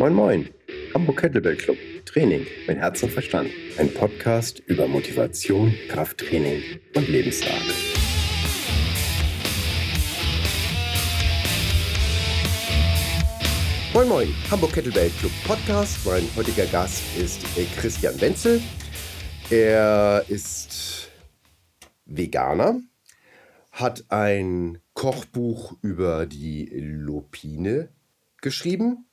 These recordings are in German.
Moin Moin, Hamburg Kettlebell Club, Training mit Herz und Verstand. Ein Podcast über Motivation, Krafttraining und Lebensart. Moin Moin, Hamburg Kettlebell Club Podcast. Mein heutiger Gast ist äh, Christian Wenzel. Er ist Veganer, hat ein Kochbuch über die Lupine geschrieben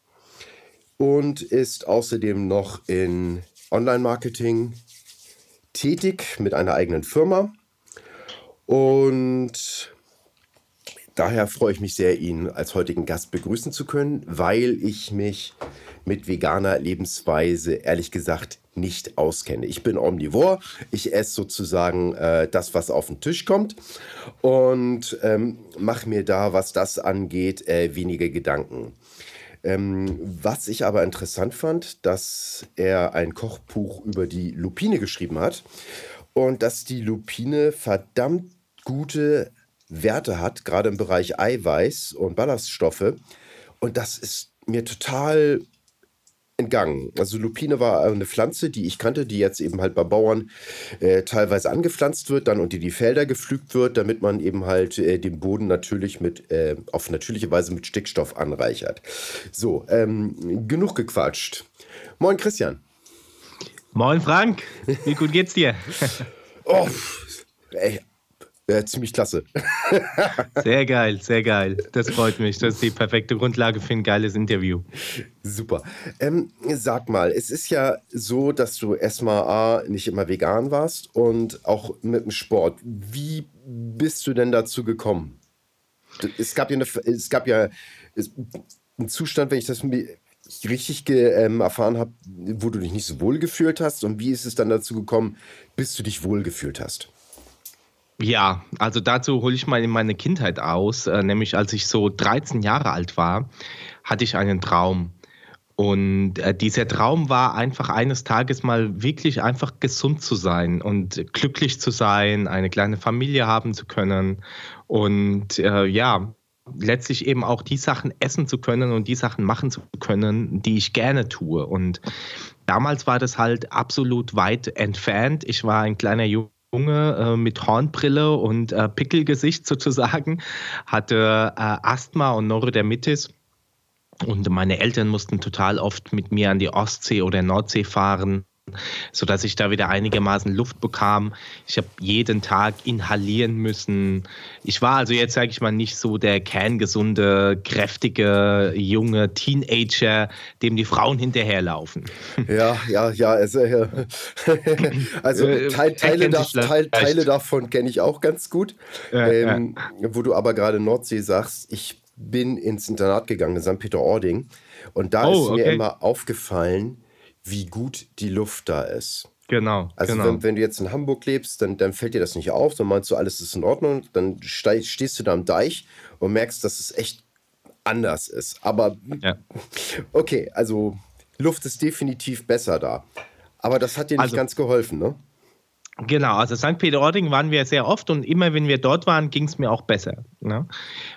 und ist außerdem noch in Online-Marketing tätig mit einer eigenen Firma. Und daher freue ich mich sehr, ihn als heutigen Gast begrüßen zu können, weil ich mich mit veganer Lebensweise ehrlich gesagt nicht auskenne. Ich bin omnivor, ich esse sozusagen äh, das, was auf den Tisch kommt und ähm, mache mir da, was das angeht, äh, wenige Gedanken. Ähm, was ich aber interessant fand, dass er ein Kochbuch über die Lupine geschrieben hat und dass die Lupine verdammt gute Werte hat, gerade im Bereich Eiweiß und Ballaststoffe. Und das ist mir total entgangen. Also Lupine war eine Pflanze, die ich kannte, die jetzt eben halt bei Bauern äh, teilweise angepflanzt wird, dann unter die Felder gepflügt wird, damit man eben halt äh, den Boden natürlich mit äh, auf natürliche Weise mit Stickstoff anreichert. So, ähm, genug gequatscht. Moin Christian. Moin Frank. Wie gut geht's dir? oh, ey, ja, ziemlich klasse. sehr geil, sehr geil. Das freut mich. Das ist die perfekte Grundlage für ein geiles Interview. Super. Ähm, sag mal, es ist ja so, dass du erstmal A, nicht immer vegan warst und auch mit dem Sport. Wie bist du denn dazu gekommen? Es gab ja, eine, es gab ja einen Zustand, wenn ich das richtig ähm, erfahren habe, wo du dich nicht so wohl gefühlt hast. Und wie ist es dann dazu gekommen, bis du dich wohl gefühlt hast? Ja, also dazu hole ich mal in meine Kindheit aus. Äh, nämlich als ich so 13 Jahre alt war, hatte ich einen Traum. Und äh, dieser Traum war einfach eines Tages mal wirklich einfach gesund zu sein und glücklich zu sein, eine kleine Familie haben zu können und äh, ja, letztlich eben auch die Sachen essen zu können und die Sachen machen zu können, die ich gerne tue. Und damals war das halt absolut weit entfernt. Ich war ein kleiner Junge Junge äh, mit Hornbrille und äh, Pickelgesicht sozusagen, hatte äh, Asthma und Neurodermitis. Und meine Eltern mussten total oft mit mir an die Ostsee oder Nordsee fahren sodass ich da wieder einigermaßen Luft bekam. Ich habe jeden Tag inhalieren müssen. Ich war also jetzt, sage ich mal, nicht so der kerngesunde, kräftige, junge Teenager, dem die Frauen hinterherlaufen. Ja, ja, ja. Also, also äh, Teil, Teile, da, Teil, Teile, davon kenne ich auch ganz gut. Ja, ähm, ja. Wo du aber gerade Nordsee sagst, ich bin ins Internat gegangen, in St. Peter-Ording. Und da oh, ist mir okay. immer aufgefallen, wie gut die Luft da ist. Genau. Also genau. Wenn, wenn du jetzt in Hamburg lebst, dann, dann fällt dir das nicht auf, dann meinst du, alles ist in Ordnung, dann stehst du da am Deich und merkst, dass es echt anders ist. Aber ja. okay, also Luft ist definitiv besser da. Aber das hat dir nicht also, ganz geholfen, ne? Genau, also St. Peter-Ording waren wir sehr oft und immer wenn wir dort waren, ging es mir auch besser. Ne?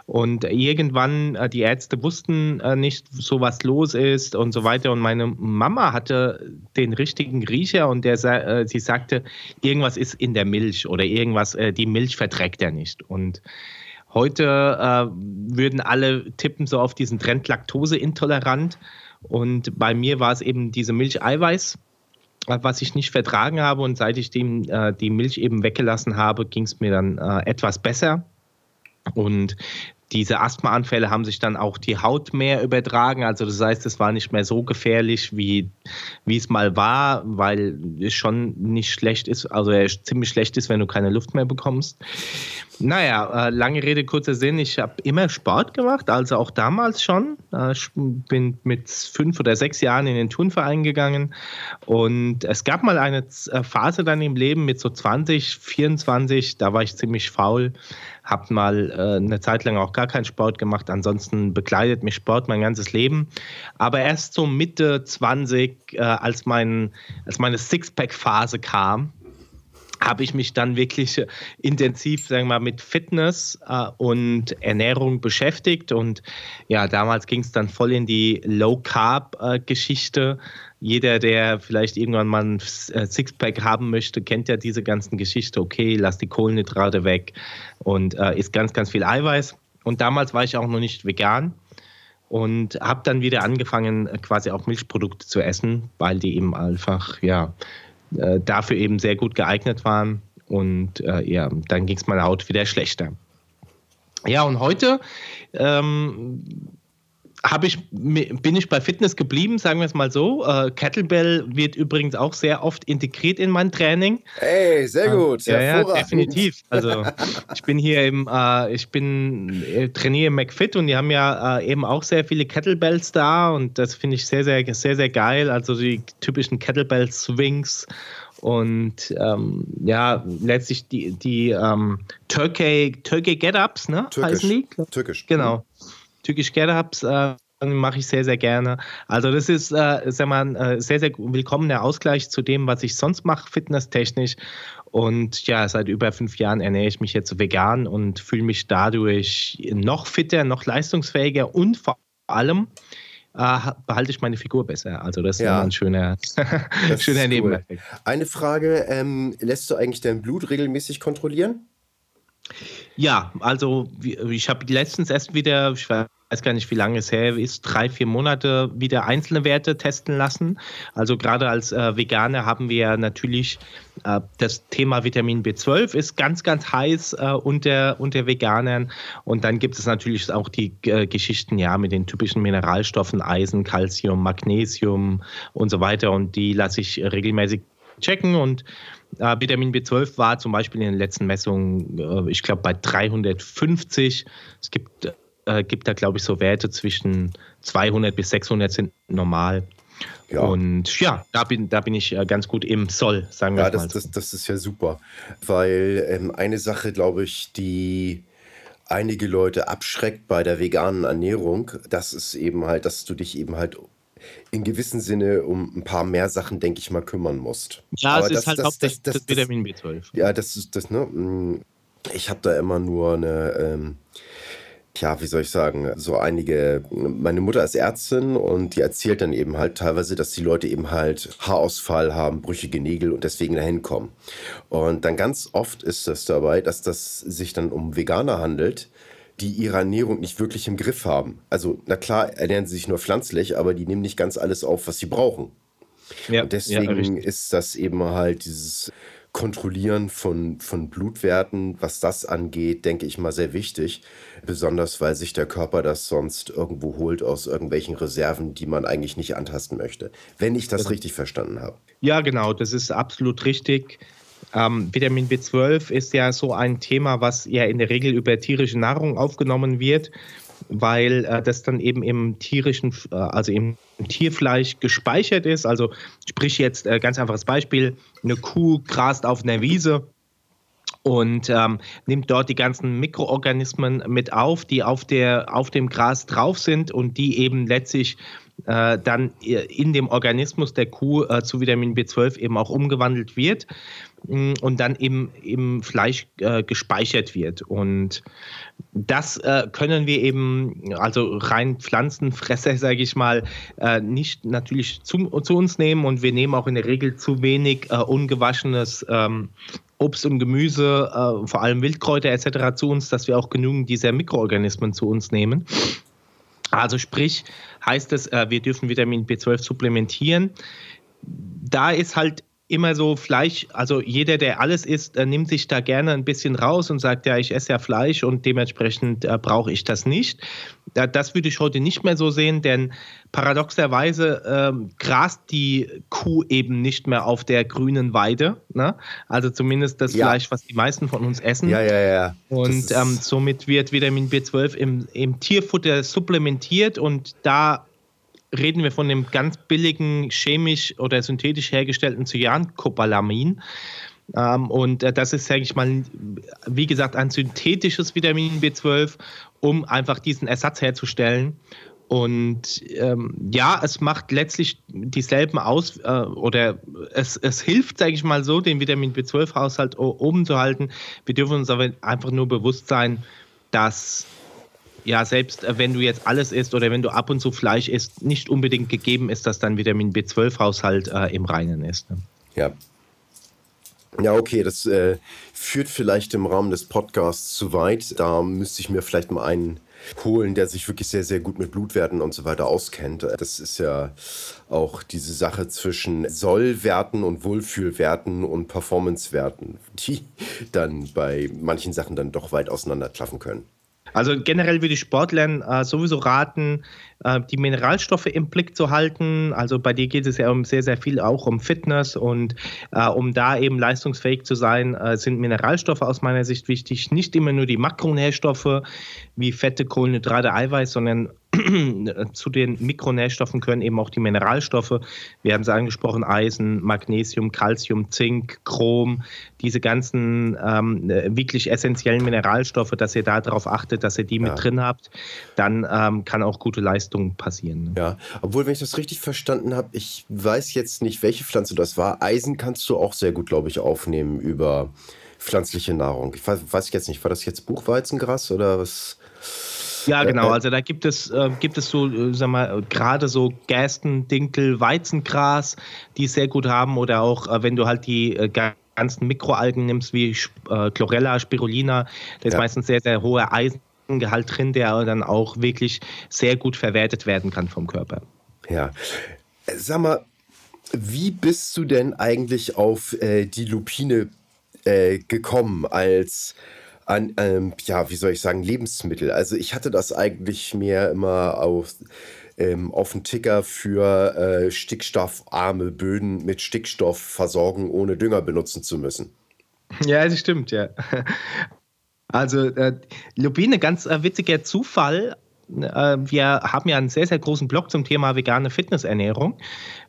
Und irgendwann, äh, die Ärzte wussten äh, nicht, so was los ist und so weiter. Und meine Mama hatte den richtigen Riecher und der, äh, sie sagte, irgendwas ist in der Milch oder irgendwas, die Milch verträgt er nicht. Und heute würden alle tippen so auf diesen Trend Laktoseintolerant. Und bei mir war es eben diese Milcheiweiß was ich nicht vertragen habe. Und seit ich dem, äh, die Milch eben weggelassen habe, ging es mir dann äh, etwas besser. Und diese Asthmaanfälle haben sich dann auch die Haut mehr übertragen. Also das heißt, es war nicht mehr so gefährlich, wie, wie es mal war, weil es schon nicht schlecht ist, also ziemlich schlecht ist, wenn du keine Luft mehr bekommst. Naja, äh, lange Rede, kurzer Sinn. Ich habe immer Sport gemacht, also auch damals schon. Äh, ich bin mit fünf oder sechs Jahren in den Turnverein gegangen. Und es gab mal eine äh, Phase dann im Leben mit so 20, 24, da war ich ziemlich faul, habe mal äh, eine Zeit lang auch gar keinen Sport gemacht. Ansonsten begleitet mich Sport mein ganzes Leben. Aber erst so Mitte 20, äh, als, mein, als meine Sixpack-Phase kam, habe ich mich dann wirklich intensiv, sagen wir mal, mit Fitness äh, und Ernährung beschäftigt. Und ja, damals ging es dann voll in die Low-Carb-Geschichte. Jeder, der vielleicht irgendwann mal ein äh, Sixpack haben möchte, kennt ja diese ganzen Geschichte. Okay, lass die Kohlenhydrate weg und äh, isst ganz, ganz viel Eiweiß. Und damals war ich auch noch nicht vegan und habe dann wieder angefangen, quasi auch Milchprodukte zu essen, weil die eben einfach, ja, äh, dafür eben sehr gut geeignet waren. Und äh, ja, dann ging es meiner Haut wieder schlechter. Ja, und heute ähm, ich, bin ich bei Fitness geblieben, sagen wir es mal so. Äh, Kettlebell wird übrigens auch sehr oft integriert in mein Training. Hey, sehr ähm, gut. Äh, ja, ja, definitiv. Also ich bin hier im, äh, ich bin äh, trainiere im McFit und die haben ja äh, eben auch sehr viele Kettlebells da und das finde ich sehr, sehr, sehr, sehr geil. Also die typischen Kettlebell-Swings und ähm, ja, letztlich die, die ähm, Turkey, Turkey Get-Ups, ne? Türkisch. Heißen die? Türkisch. Genau. Türkisch Gerhabs äh, mache ich sehr, sehr gerne. Also das ist, äh, sag mal, ein äh, sehr, sehr willkommener Ausgleich zu dem, was ich sonst mache, fitnesstechnisch. Und ja, seit über fünf Jahren ernähre ich mich jetzt vegan und fühle mich dadurch noch fitter, noch leistungsfähiger und vor allem äh, behalte ich meine Figur besser. Also das ja. ist ein schöner, schöner Nebeneffekt. Eine Frage, ähm, lässt du eigentlich dein Blut regelmäßig kontrollieren? Ja, also ich habe letztens erst wieder, ich weiß gar nicht, wie lange es her ist, drei, vier Monate wieder einzelne Werte testen lassen. Also gerade als äh, Veganer haben wir natürlich äh, das Thema Vitamin B12 ist ganz, ganz heiß äh, unter, unter Veganern. Und dann gibt es natürlich auch die äh, Geschichten ja mit den typischen Mineralstoffen, Eisen, Calcium, Magnesium und so weiter. Und die lasse ich regelmäßig checken und äh, Vitamin B12 war zum Beispiel in den letzten Messungen, äh, ich glaube, bei 350. Es gibt, äh, gibt da, glaube ich, so Werte zwischen 200 bis 600 sind normal. Ja. Und ja, da bin, da bin ich äh, ganz gut im Soll, sagen wir ja, das, mal. Das, das ist ja super, weil ähm, eine Sache, glaube ich, die einige Leute abschreckt bei der veganen Ernährung, das ist eben halt, dass du dich eben halt in gewissem Sinne um ein paar mehr Sachen, denke ich mal, kümmern musst. Ja, Aber es das, ist halt das, hauptsächlich das, das, das, Vitamin B12. Ja, das ist das, ne? Mm, ich habe da immer nur eine, ähm, ja, wie soll ich sagen, so einige, meine Mutter ist Ärztin und die erzählt dann eben halt teilweise, dass die Leute eben halt Haarausfall haben, brüchige Nägel und deswegen dahin kommen. Und dann ganz oft ist das dabei, dass das sich dann um Veganer handelt, die ihre Ernährung nicht wirklich im Griff haben. Also, na klar, ernähren sie sich nur pflanzlich, aber die nehmen nicht ganz alles auf, was sie brauchen. Ja, und deswegen ja, ist das eben halt dieses Kontrollieren von, von Blutwerten, was das angeht, denke ich mal sehr wichtig. Besonders weil sich der Körper das sonst irgendwo holt aus irgendwelchen Reserven, die man eigentlich nicht antasten möchte. Wenn ich das, das richtig verstanden habe. Ja, genau, das ist absolut richtig. Ähm, Vitamin B12 ist ja so ein Thema, was ja in der Regel über tierische Nahrung aufgenommen wird, weil äh, das dann eben im tierischen, äh, also im Tierfleisch gespeichert ist. Also sprich jetzt äh, ganz einfaches Beispiel, eine Kuh grast auf einer Wiese und ähm, nimmt dort die ganzen Mikroorganismen mit auf, die auf, der, auf dem Gras drauf sind und die eben letztlich äh, dann in dem Organismus der Kuh äh, zu Vitamin B12 eben auch umgewandelt wird und dann eben im Fleisch äh, gespeichert wird. Und das äh, können wir eben, also rein Pflanzenfresser, sage ich mal, äh, nicht natürlich zu, zu, uns nehmen und wir nehmen auch in der Regel zu wenig äh, ungewaschenes ähm, Obst und Gemüse, vor allem Wildkräuter etc. zu uns, dass wir auch genügend dieser Mikroorganismen zu uns nehmen. Also sprich, heißt es, äh, wir dürfen Vitamin B12 supplementieren. Da ist halt immer so Fleisch, also jeder, der alles isst, äh, nimmt sich da gerne ein bisschen raus und sagt, ja, ich esse ja Fleisch und dementsprechend äh, brauche ich das nicht. Äh, das würde ich heute nicht mehr so sehen, denn paradoxerweise ähm, grast die Kuh eben nicht mehr auf der grünen Weide. Ne? Also zumindest das ja. Fleisch, was die meisten von uns essen. Ja, ja, ja. Und ähm, somit wird Vitamin B12 im, im Tierfutter supplementiert und da reden wir von dem ganz billigen chemisch oder synthetisch hergestellten Cyankobalamin. Ähm, und äh, das ist, sage ich mal, wie gesagt, ein synthetisches Vitamin B12, um einfach diesen Ersatz herzustellen. Und ähm, ja, es macht letztlich dieselben Aus äh, oder es, es hilft, sage ich mal so, den Vitamin B12-Haushalt oben zu halten. Wir dürfen uns aber einfach nur bewusst sein, dass ja, selbst äh, wenn du jetzt alles isst oder wenn du ab und zu Fleisch isst, nicht unbedingt gegeben ist, dass dein Vitamin B12-Haushalt äh, im Reinen ist. Ne? Ja. Ja, okay, das äh, führt vielleicht im Rahmen des Podcasts zu weit. Da müsste ich mir vielleicht mal einen holen, der sich wirklich sehr, sehr gut mit Blutwerten und so weiter auskennt. Das ist ja auch diese Sache zwischen Sollwerten und Wohlfühlwerten und Performancewerten, die dann bei manchen Sachen dann doch weit auseinanderklaffen können. Also generell würde ich Sportlern äh, sowieso raten, äh, die Mineralstoffe im Blick zu halten. Also bei dir geht es ja um sehr, sehr viel auch um Fitness und äh, um da eben leistungsfähig zu sein, äh, sind Mineralstoffe aus meiner Sicht wichtig. Nicht immer nur die Makronährstoffe wie Fette, Kohlenhydrate, Eiweiß, sondern zu den Mikronährstoffen können eben auch die Mineralstoffe, wir haben es angesprochen, Eisen, Magnesium, Calcium, Zink, Chrom, diese ganzen ähm, wirklich essentiellen Mineralstoffe, dass ihr darauf achtet, dass ihr die ja. mit drin habt, dann ähm, kann auch gute Leistung passieren. Ne? Ja, obwohl, wenn ich das richtig verstanden habe, ich weiß jetzt nicht, welche Pflanze das war. Eisen kannst du auch sehr gut, glaube ich, aufnehmen über pflanzliche Nahrung. Ich weiß, weiß jetzt nicht, war das jetzt Buchweizengras oder was? Ja, genau. Äh, also da gibt es, äh, gibt es so, äh, sag mal, gerade so Gersten, Dinkel, Weizengras, die es sehr gut haben. Oder auch, äh, wenn du halt die äh, ganzen Mikroalgen nimmst, wie äh, Chlorella, Spirulina, da ist ja. meistens sehr, sehr hoher Eisengehalt drin, der dann auch wirklich sehr gut verwertet werden kann vom Körper. Ja. Sag mal, wie bist du denn eigentlich auf die Lupine gekommen als an, ähm, ja, wie soll ich sagen, Lebensmittel. Also ich hatte das eigentlich mehr immer auf, ähm, auf den Ticker für äh, stickstoffarme Böden mit Stickstoff versorgen, ohne Dünger benutzen zu müssen. Ja, das stimmt, ja. Also äh, Lupine, ganz äh, witziger Zufall. Äh, wir haben ja einen sehr, sehr großen Blog zum Thema vegane Fitnessernährung,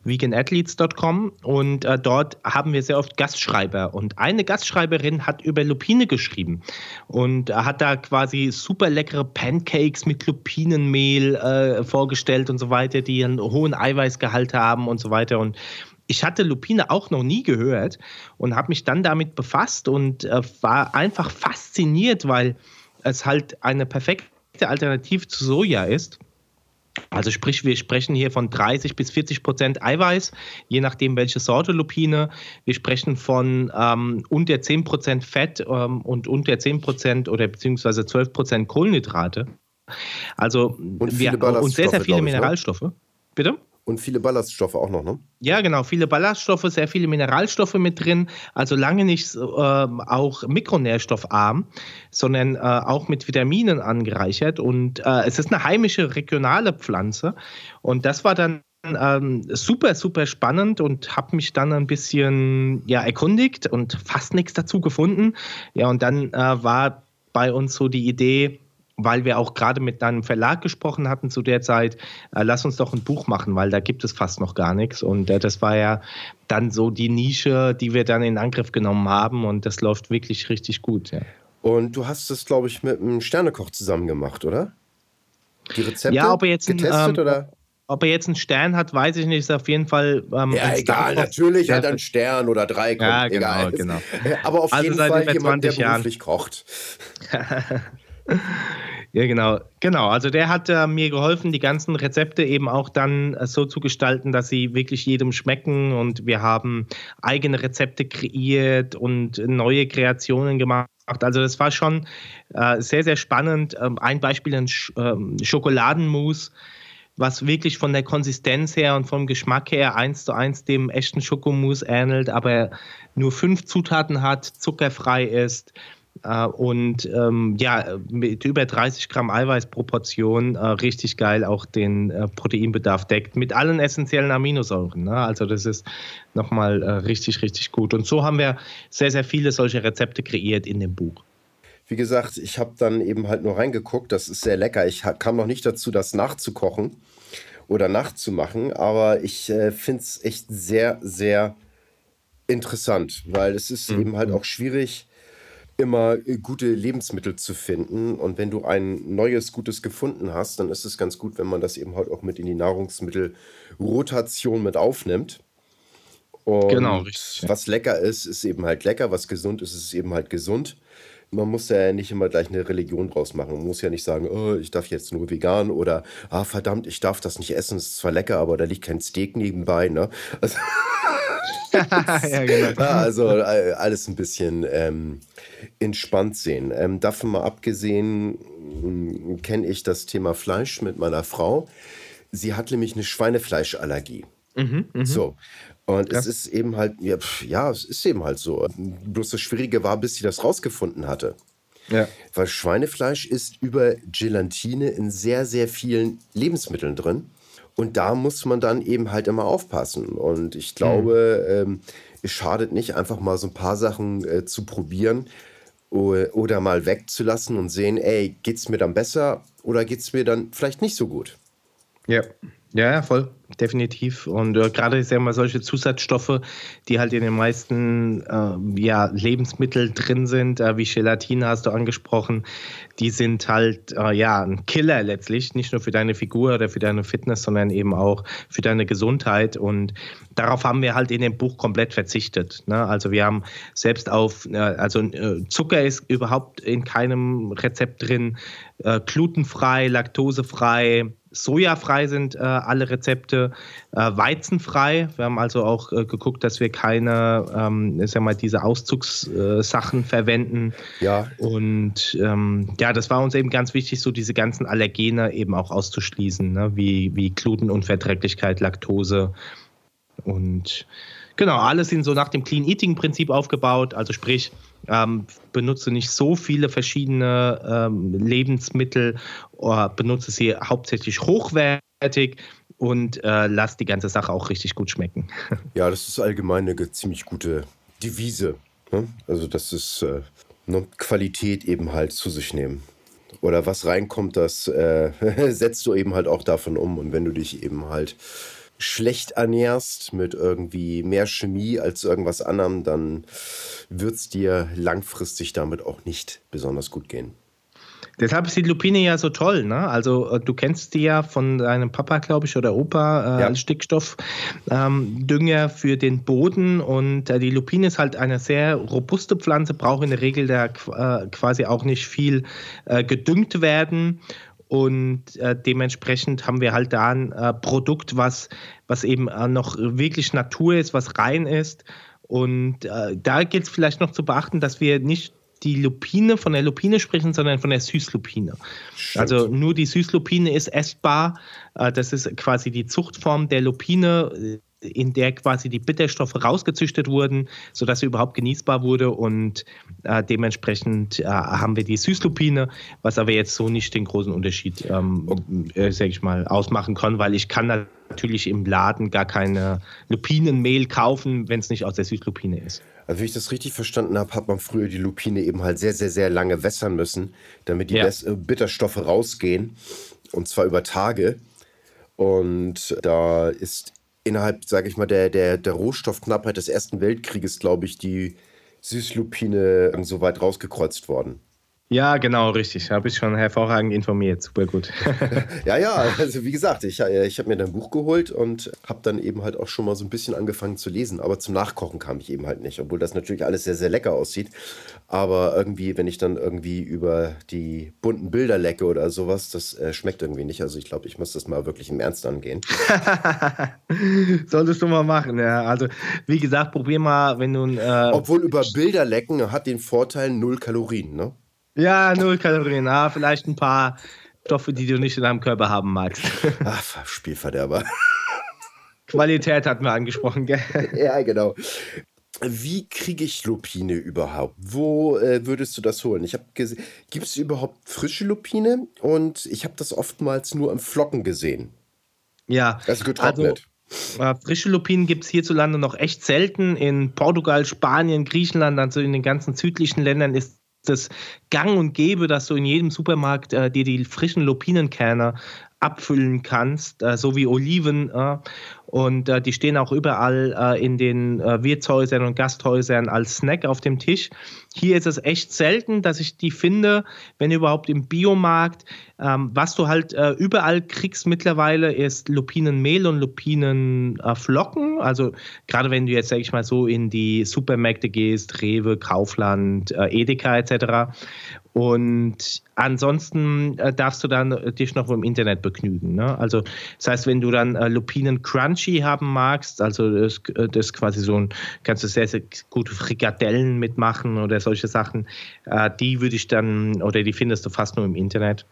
veganathletes.com und äh, dort haben wir sehr oft Gastschreiber. Und eine Gastschreiberin hat über Lupine geschrieben und hat da quasi super leckere Pancakes mit Lupinenmehl äh, vorgestellt und so weiter, die einen hohen Eiweißgehalt haben und so weiter. Und ich hatte Lupine auch noch nie gehört und habe mich dann damit befasst und äh, war einfach fasziniert, weil es halt eine perfekte perfekte Alternative zu Soja ist. Also sprich, wir sprechen hier von 30 bis 40 Prozent Eiweiß, je nachdem welche Sorte Lupine. Wir sprechen von ähm, unter 10 Prozent Fett ähm, und unter 10 Prozent oder beziehungsweise 12 Prozent Kohlenhydrate. Also und, wir, und sehr, sehr viele ich, ne? Mineralstoffe. Ne? Bitte? Und viele Ballaststoffe auch noch, ne? Ja, genau. Viele Ballaststoffe, sehr viele Mineralstoffe mit drin. Also lange nicht äh, auch mikronährstoffarm, sondern äh, auch mit Vitaminen angereichert. Und äh, es ist eine heimische, regionale Pflanze. Und das war dann ähm, super, super spannend und habe mich dann ein bisschen ja, erkundigt und fast nichts dazu gefunden. Ja, und dann äh, war bei uns so die Idee, weil wir auch gerade mit einem Verlag gesprochen hatten zu der Zeit, äh, lass uns doch ein Buch machen, weil da gibt es fast noch gar nichts. Und äh, das war ja dann so die Nische, die wir dann in Angriff genommen haben und das läuft wirklich richtig gut. Ja. Und du hast das, glaube ich, mit einem Sternekoch zusammen gemacht, oder? Die Rezepte ja, ob er jetzt getestet ein, ähm, oder? Ob er jetzt einen Stern hat, weiß ich nicht. Ist auf jeden Fall. Ähm, ja, egal. Natürlich hat er einen Stern oder drei. Kommt, ja, genau, egal. genau. Aber auf also jeden Fall jemand, der beruflich Jahren. kocht. Ja, genau. Genau. Also der hat äh, mir geholfen, die ganzen Rezepte eben auch dann äh, so zu gestalten, dass sie wirklich jedem schmecken. Und wir haben eigene Rezepte kreiert und neue Kreationen gemacht. Also das war schon äh, sehr, sehr spannend. Ähm, ein Beispiel ein Sch ähm, Schokoladenmus was wirklich von der Konsistenz her und vom Geschmack her eins zu eins dem echten Schokomousse ähnelt, aber nur fünf Zutaten hat, zuckerfrei ist, und ähm, ja, mit über 30 Gramm Eiweiß pro Portion äh, richtig geil auch den äh, Proteinbedarf deckt, mit allen essentiellen Aminosäuren. Ne? Also das ist nochmal äh, richtig, richtig gut. Und so haben wir sehr, sehr viele solche Rezepte kreiert in dem Buch. Wie gesagt, ich habe dann eben halt nur reingeguckt, das ist sehr lecker. Ich kam noch nicht dazu, das nachzukochen oder nachzumachen, aber ich äh, finde es echt sehr, sehr interessant, weil es ist mhm. eben halt auch schwierig, immer äh, gute Lebensmittel zu finden. Und wenn du ein neues, gutes gefunden hast, dann ist es ganz gut, wenn man das eben halt auch mit in die Nahrungsmittelrotation mit aufnimmt. Und genau, richtig. Was lecker ist, ist eben halt lecker. Was gesund ist, ist eben halt gesund. Man muss ja nicht immer gleich eine Religion draus machen. Man muss ja nicht sagen, oh, ich darf jetzt nur vegan oder ah, verdammt, ich darf das nicht essen. Es ist zwar lecker, aber da liegt kein Steak nebenbei. Ne? Also, ja, genau. also äh, alles ein bisschen ähm, entspannt sehen. Ähm, davon mal abgesehen hm, kenne ich das Thema Fleisch mit meiner Frau. Sie hat nämlich eine Schweinefleischallergie. Mhm, mh. So. Und ja. es ist eben halt, ja, pf, ja, es ist eben halt so. Bloß das Schwierige war, bis sie das rausgefunden hatte. Ja. Weil Schweinefleisch ist über Gelatine in sehr, sehr vielen Lebensmitteln drin. Und da muss man dann eben halt immer aufpassen. Und ich glaube, mhm. ähm, es schadet nicht, einfach mal so ein paar Sachen äh, zu probieren oder mal wegzulassen und sehen, ey, geht es mir dann besser oder geht es mir dann vielleicht nicht so gut? Ja, ja, voll, definitiv. Und äh, gerade ist ja immer solche Zusatzstoffe, die halt in den meisten äh, ja, Lebensmitteln drin sind, äh, wie Gelatine hast du angesprochen, die sind halt äh, ja ein Killer letztlich, nicht nur für deine Figur oder für deine Fitness, sondern eben auch für deine Gesundheit. Und darauf haben wir halt in dem Buch komplett verzichtet. Ne? Also wir haben selbst auf, äh, also äh, Zucker ist überhaupt in keinem Rezept drin, glutenfrei, laktosefrei Sojafrei sind äh, alle Rezepte, äh, weizenfrei. Wir haben also auch äh, geguckt, dass wir keine, ähm, ich sag mal, diese Auszugssachen verwenden. Ja. Und ähm, ja, das war uns eben ganz wichtig, so diese ganzen Allergene eben auch auszuschließen, ne? wie, wie Glutenunverträglichkeit, Laktose und Genau, alles sind so nach dem Clean Eating Prinzip aufgebaut. Also sprich, ähm, benutze nicht so viele verschiedene ähm, Lebensmittel, benutze sie hauptsächlich hochwertig und äh, lass die ganze Sache auch richtig gut schmecken. Ja, das ist allgemein eine ziemlich gute Devise. Ne? Also das ist äh, ne? Qualität eben halt zu sich nehmen. Oder was reinkommt, das äh, setzt du eben halt auch davon um. Und wenn du dich eben halt schlecht ernährst mit irgendwie mehr Chemie als irgendwas anderem, dann wird es dir langfristig damit auch nicht besonders gut gehen. Deshalb ist die Lupine ja so toll, ne? Also äh, du kennst die ja von deinem Papa, glaube ich, oder Opa äh, ja. als Stickstoffdünger ähm, für den Boden. Und äh, die Lupine ist halt eine sehr robuste Pflanze, braucht in der Regel da äh, quasi auch nicht viel äh, gedüngt werden. Und äh, dementsprechend haben wir halt da ein Produkt, was, was eben noch wirklich Natur ist, was rein ist. Und äh, da gilt es vielleicht noch zu beachten, dass wir nicht die Lupine von der Lupine sprechen, sondern von der Süßlupine. Stimmt. Also nur die Süßlupine ist essbar. Äh, das ist quasi die Zuchtform der Lupine in der quasi die Bitterstoffe rausgezüchtet wurden, sodass sie überhaupt genießbar wurde und äh, dementsprechend äh, haben wir die Süßlupine, was aber jetzt so nicht den großen Unterschied, ähm, äh, sag ich mal, ausmachen kann, weil ich kann natürlich im Laden gar keine Lupinenmehl kaufen, wenn es nicht aus der Süßlupine ist. Also wenn ich das richtig verstanden habe, hat man früher die Lupine eben halt sehr, sehr, sehr lange wässern müssen, damit die ja. Äh, Bitterstoffe rausgehen und zwar über Tage. Und da ist innerhalb, sage ich mal, der, der, der Rohstoffknappheit des Ersten Weltkrieges, glaube ich, die Süßlupine so weit rausgekreuzt worden. Ja, genau, richtig. Habe ich schon hervorragend informiert. Super gut. ja, ja, also wie gesagt, ich, äh, ich habe mir dein Buch geholt und habe dann eben halt auch schon mal so ein bisschen angefangen zu lesen. Aber zum Nachkochen kam ich eben halt nicht, obwohl das natürlich alles sehr, sehr lecker aussieht. Aber irgendwie, wenn ich dann irgendwie über die bunten Bilder lecke oder sowas, das äh, schmeckt irgendwie nicht. Also ich glaube, ich muss das mal wirklich im Ernst angehen. Solltest du mal machen, ja. Also wie gesagt, probier mal, wenn du... Äh, Obwohl über Bilder lecken hat den Vorteil null Kalorien, ne? Ja, null Kalorien. Ah, vielleicht ein paar Stoffe, die du nicht in deinem Körper haben magst. Ach, Spielverderber. Qualität hatten wir angesprochen, gell? Ja, genau. Wie kriege ich Lupine überhaupt? Wo äh, würdest du das holen? Ich habe gesehen, gibt es überhaupt frische Lupine? Und ich habe das oftmals nur im Flocken gesehen. Ja. Also getrocknet. Also, äh, frische Lupinen gibt es hierzulande noch echt selten. In Portugal, Spanien, Griechenland, also in den ganzen südlichen Ländern ist das gang und gäbe, dass du in jedem Supermarkt äh, dir die frischen Lupinenkerne abfüllen kannst, äh, so wie Oliven. Äh, Und äh, die stehen auch überall äh, in den äh, Wirtshäusern und Gasthäusern als Snack auf dem Tisch. Hier ist es echt selten, dass ich die finde, wenn überhaupt im Biomarkt. Ähm, was du halt äh, überall kriegst mittlerweile ist Lupinenmehl und Lupinenflocken. also gerade wenn du jetzt, sag ich mal, so in die Supermärkte gehst, Rewe, Kaufland, äh, Edeka etc. Und ansonsten äh, darfst du dann äh, dich noch im Internet begnügen. Ne? Also das heißt, wenn du dann Lupinen Crunchy haben magst, also das, äh, das quasi so ein, kannst du sehr, sehr gute Frikadellen mitmachen oder solche Sachen, äh, die würde ich dann, oder die findest du fast nur im Internet.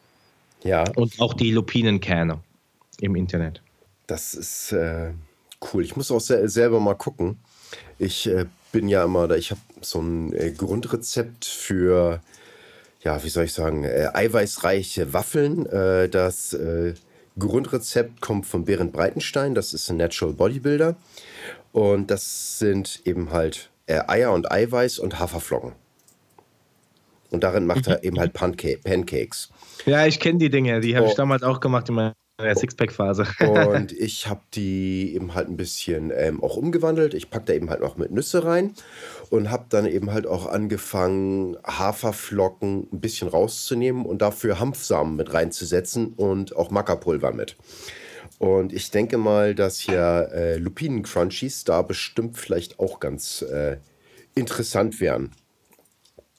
Ja. Und auch die Lupinenkerne im Internet. Das ist äh, cool. Ich muss auch se selber mal gucken. Ich bin ja immer, ich habe so ein Grundrezept für ja, wie soll ich sagen, äh, eiweißreiche Waffeln. Äh, das äh, Grundrezept kommt von Berend Breitenstein, das ist ein Natural Bodybuilder. Und das sind eben halt äh, Eier und Eiweiß und Haferflocken. Und darin macht er mhm. eben halt Panca Pancakes. Ja, ich kenne die Dinge, die habe oh. ich damals auch gemacht in meiner Sixpack-Phase. und ich habe die eben halt ein bisschen ähm, auch umgewandelt. Ich packe da eben halt noch mit Nüsse rein und habe dann eben halt auch angefangen, Haferflocken ein bisschen rauszunehmen und dafür Hanfsamen mit reinzusetzen und auch Mackerpulver mit. Und ich denke mal, dass hier äh, Lupinen-Crunchies da bestimmt vielleicht auch ganz äh, interessant wären.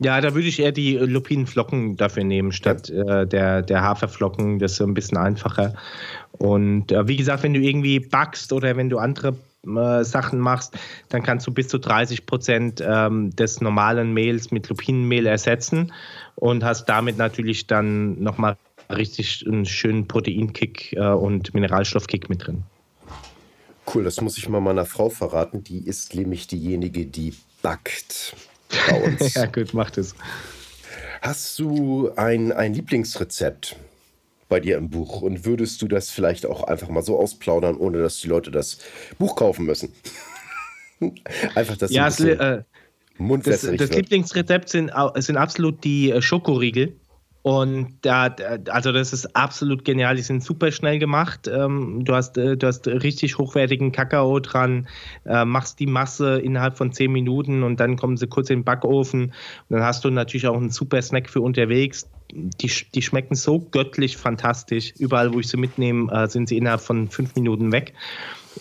Ja, da würde ich eher die Lupinenflocken dafür nehmen, statt äh, der, der Haferflocken. Das ist ein bisschen einfacher. Und äh, wie gesagt, wenn du irgendwie backst oder wenn du andere äh, Sachen machst, dann kannst du bis zu 30 Prozent ähm, des normalen Mehls mit Lupinenmehl ersetzen und hast damit natürlich dann nochmal richtig einen schönen Proteinkick äh, und Mineralstoffkick mit drin. Cool, das muss ich mal meiner Frau verraten. Die ist nämlich diejenige, die backt bei uns. ja, gut, macht es. Hast du ein, ein Lieblingsrezept bei dir im Buch und würdest du das vielleicht auch einfach mal so ausplaudern, ohne dass die Leute das Buch kaufen müssen? einfach das ja, es, äh, das, das Lieblingsrezept sind, sind absolut die äh, Schokoriegel. Und da, also das ist absolut genial. Die sind super schnell gemacht. Ähm, du hast, äh, du hast richtig hochwertigen Kakao dran, äh, machst die Masse innerhalb von zehn Minuten und dann kommen sie kurz in den Backofen. Und dann hast du natürlich auch einen super Snack für unterwegs. Die, die schmecken so göttlich fantastisch. Überall, wo ich sie mitnehme, äh, sind sie innerhalb von fünf Minuten weg.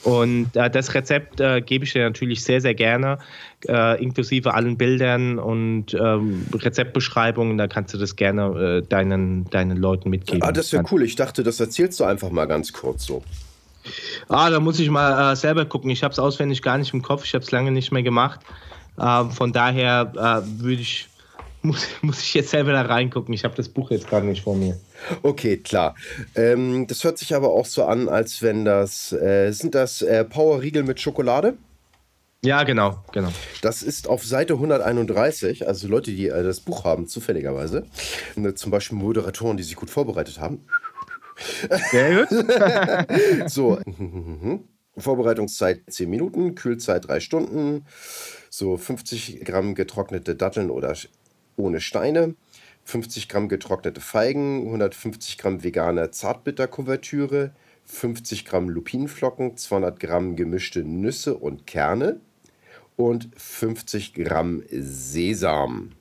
Und äh, das Rezept äh, gebe ich dir natürlich sehr, sehr gerne, äh, inklusive allen Bildern und ähm, Rezeptbeschreibungen. Da kannst du das gerne äh, deinen, deinen Leuten mitgeben. Ah, das wäre cool. Ich dachte, das erzählst du einfach mal ganz kurz so. Ah, da muss ich mal äh, selber gucken. Ich habe es auswendig gar nicht im Kopf. Ich habe es lange nicht mehr gemacht. Ähm, von daher äh, würde ich muss, muss ich jetzt selber da reingucken. Ich habe das Buch jetzt gerade nicht vor mir. Okay, klar. Ähm, das hört sich aber auch so an, als wenn das. Äh, sind das äh, Power-Riegel mit Schokolade? Ja, genau, genau. Das ist auf Seite 131, also Leute, die äh, das Buch haben, zufälligerweise. Ne, zum Beispiel Moderatoren, die sich gut vorbereitet haben. Sehr gut. so. Vorbereitungszeit 10 Minuten, Kühlzeit 3 Stunden, so 50 Gramm getrocknete Datteln oder ohne Steine, 50 Gramm getrocknete Feigen, 150 Gramm vegane Zartbitterkuvertüre, 50 Gramm Lupinenflocken, 200 Gramm gemischte Nüsse und Kerne und 50 Gramm Sesam.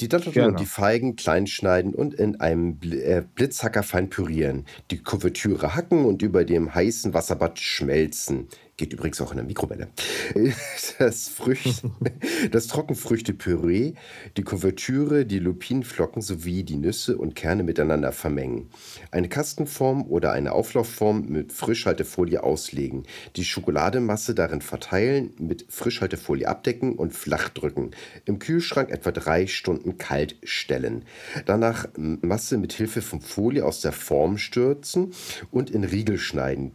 Die Datteln genau. und die Feigen klein schneiden und in einem äh, Blitzhacker fein pürieren. Die Kuvertüre hacken und über dem heißen Wasserbad schmelzen. Geht übrigens auch in der Mikrowelle. Das, Frücht, das Trockenfrüchtepüree, die Kuvertüre, die Lupinenflocken sowie die Nüsse und Kerne miteinander vermengen. Eine Kastenform oder eine Auflaufform mit Frischhaltefolie auslegen. Die Schokolademasse darin verteilen, mit Frischhaltefolie abdecken und flach drücken. Im Kühlschrank etwa drei Stunden kalt stellen. Danach Masse mit Hilfe von Folie aus der Form stürzen und in Riegel schneiden.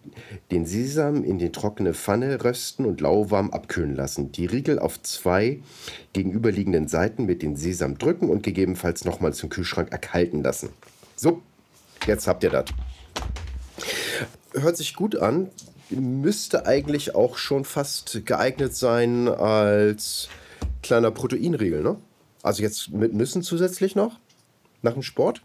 Den Sesam in den trockenen Pfanne rösten und lauwarm abkühlen lassen. Die Riegel auf zwei gegenüberliegenden Seiten mit dem Sesam drücken und gegebenenfalls nochmals im Kühlschrank erkalten lassen. So, jetzt habt ihr das. Hört sich gut an. Müsste eigentlich auch schon fast geeignet sein als kleiner Proteinriegel, ne? Also jetzt mit Nüssen zusätzlich noch? Nach dem Sport?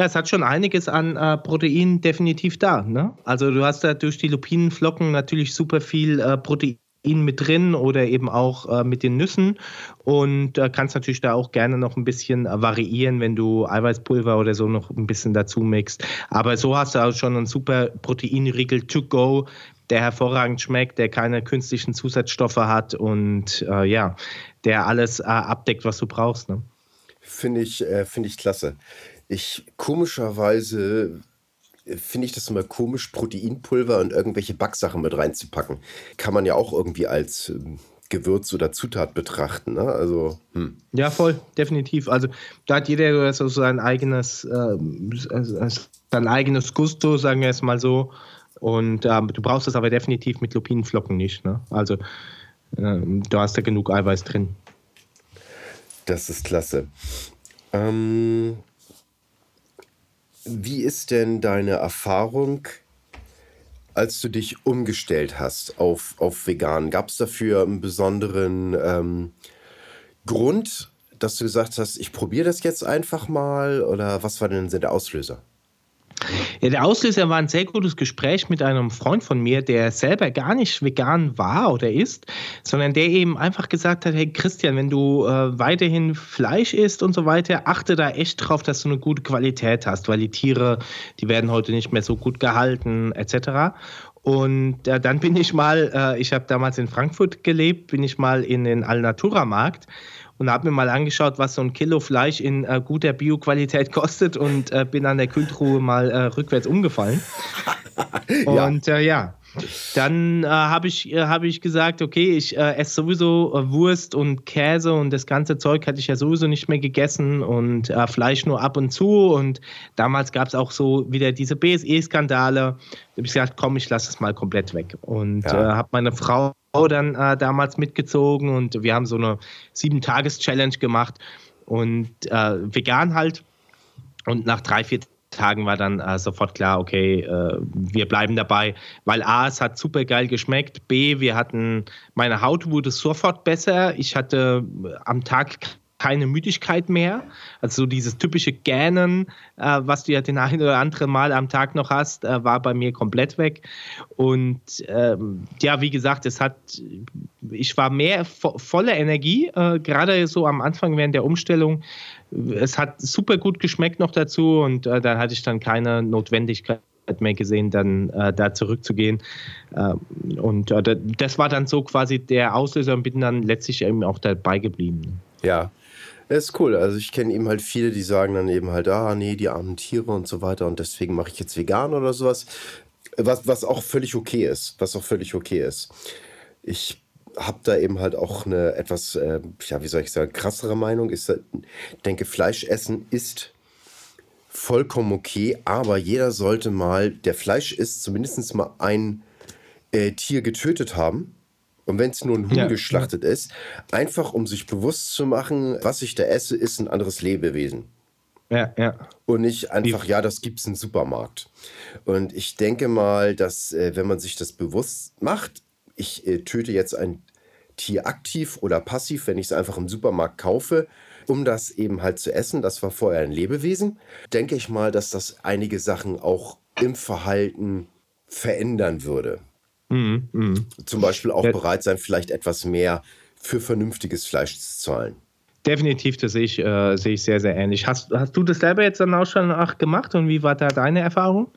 Ja, es hat schon einiges an äh, Protein definitiv da. Ne? Also du hast da durch die Lupinenflocken natürlich super viel äh, Protein mit drin oder eben auch äh, mit den Nüssen und äh, kannst natürlich da auch gerne noch ein bisschen äh, variieren, wenn du Eiweißpulver oder so noch ein bisschen dazu mixt. Aber so hast du auch schon einen super Proteinriegel to go, der hervorragend schmeckt, der keine künstlichen Zusatzstoffe hat und äh, ja, der alles äh, abdeckt, was du brauchst. Ne? Finde ich, äh, find ich klasse. Ich komischerweise finde ich das immer komisch, Proteinpulver und irgendwelche Backsachen mit reinzupacken. Kann man ja auch irgendwie als ähm, Gewürz oder Zutat betrachten. Ne? Also, hm. Ja, voll, definitiv. Also da hat jeder so sein eigenes, äh, sein eigenes Gusto, sagen wir es mal so. Und äh, du brauchst es aber definitiv mit Lupinenflocken nicht. Ne? Also äh, du hast da genug Eiweiß drin. Das ist klasse. Ähm, wie ist denn deine Erfahrung, als du dich umgestellt hast auf, auf vegan? Gab es dafür einen besonderen ähm, Grund, dass du gesagt hast, ich probiere das jetzt einfach mal? Oder was war denn der Auslöser? Ja, der Auslöser war ein sehr gutes Gespräch mit einem Freund von mir, der selber gar nicht vegan war oder ist, sondern der eben einfach gesagt hat, hey Christian, wenn du äh, weiterhin Fleisch isst und so weiter, achte da echt drauf, dass du eine gute Qualität hast, weil die Tiere, die werden heute nicht mehr so gut gehalten etc. Und äh, dann bin ich mal, äh, ich habe damals in Frankfurt gelebt, bin ich mal in den Alnatura-Markt und habe mir mal angeschaut, was so ein Kilo Fleisch in äh, guter Bioqualität kostet und äh, bin an der Kühltruhe mal äh, rückwärts umgefallen. und ja. Äh, ja. Dann äh, habe ich, äh, hab ich gesagt, okay, ich äh, esse sowieso äh, Wurst und Käse und das ganze Zeug hatte ich ja sowieso nicht mehr gegessen und äh, Fleisch nur ab und zu. Und damals gab es auch so wieder diese BSE-Skandale. Da habe ich gesagt, komm, ich lasse es mal komplett weg. Und ja. habe meine Frau dann damals mitgezogen und wir haben so eine Sieben-Tages-Challenge gemacht und vegan halt. Und nach drei, vier Tagen war dann äh, sofort klar, okay, äh, wir bleiben dabei, weil A, es hat super geil geschmeckt, B, wir hatten, meine Haut wurde sofort besser, ich hatte am Tag keine Müdigkeit mehr. Also dieses typische Gähnen, äh, was du ja den ein oder anderen Mal am Tag noch hast, äh, war bei mir komplett weg. Und ähm, ja, wie gesagt, es hat, ich war mehr vo voller Energie, äh, gerade so am Anfang während der Umstellung. Es hat super gut geschmeckt noch dazu und äh, da hatte ich dann keine Notwendigkeit mehr gesehen, dann äh, da zurückzugehen. Äh, und äh, das war dann so quasi der Auslöser und bin dann letztlich eben auch dabei geblieben. Ja, das ist cool. Also ich kenne eben halt viele, die sagen dann eben halt, ah nee, die armen Tiere und so weiter und deswegen mache ich jetzt vegan oder sowas. Was, was auch völlig okay ist. Was auch völlig okay ist. Ich habe da eben halt auch eine etwas, äh, ja, wie soll ich sagen, krassere Meinung. Ich denke, Fleisch essen ist vollkommen okay, aber jeder sollte mal, der Fleisch isst, zumindest mal ein äh, Tier getötet haben und wenn es nur ein Huhn ja. geschlachtet ist, einfach um sich bewusst zu machen, was ich da esse, ist ein anderes Lebewesen. Ja, ja. Und nicht einfach, ja, das gibt es im Supermarkt. Und ich denke mal, dass, äh, wenn man sich das bewusst macht, ich äh, töte jetzt ein Tier aktiv oder passiv, wenn ich es einfach im Supermarkt kaufe, um das eben halt zu essen, das war vorher ein Lebewesen, denke ich mal, dass das einige Sachen auch im Verhalten verändern würde. Mhm, mh. Zum Beispiel auch ja. bereit sein, vielleicht etwas mehr für vernünftiges Fleisch zu zahlen. Definitiv, das sehe ich, äh, sehe ich sehr, sehr ähnlich. Hast, hast du das selber jetzt dann auch schon gemacht und wie war da deine Erfahrung?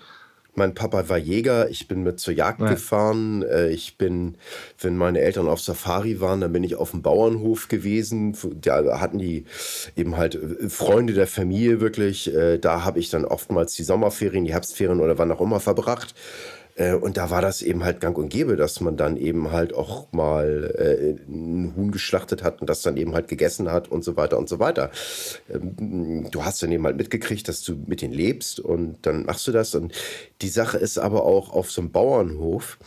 Mein Papa war Jäger, ich bin mit zur Jagd ja. gefahren. Äh, ich bin, wenn meine Eltern auf Safari waren, dann bin ich auf dem Bauernhof gewesen. Da hatten die eben halt äh, Freunde der Familie wirklich. Äh, da habe ich dann oftmals die Sommerferien, die Herbstferien oder wann auch immer verbracht. Äh, und da war das eben halt gang und gäbe, dass man dann eben halt auch mal äh, ein Huhn geschlachtet hat und das dann eben halt gegessen hat und so weiter und so weiter. Ähm, du hast dann eben halt mitgekriegt, dass du mit denen lebst und dann machst du das. Und die Sache ist aber auch auf so einem Bauernhof,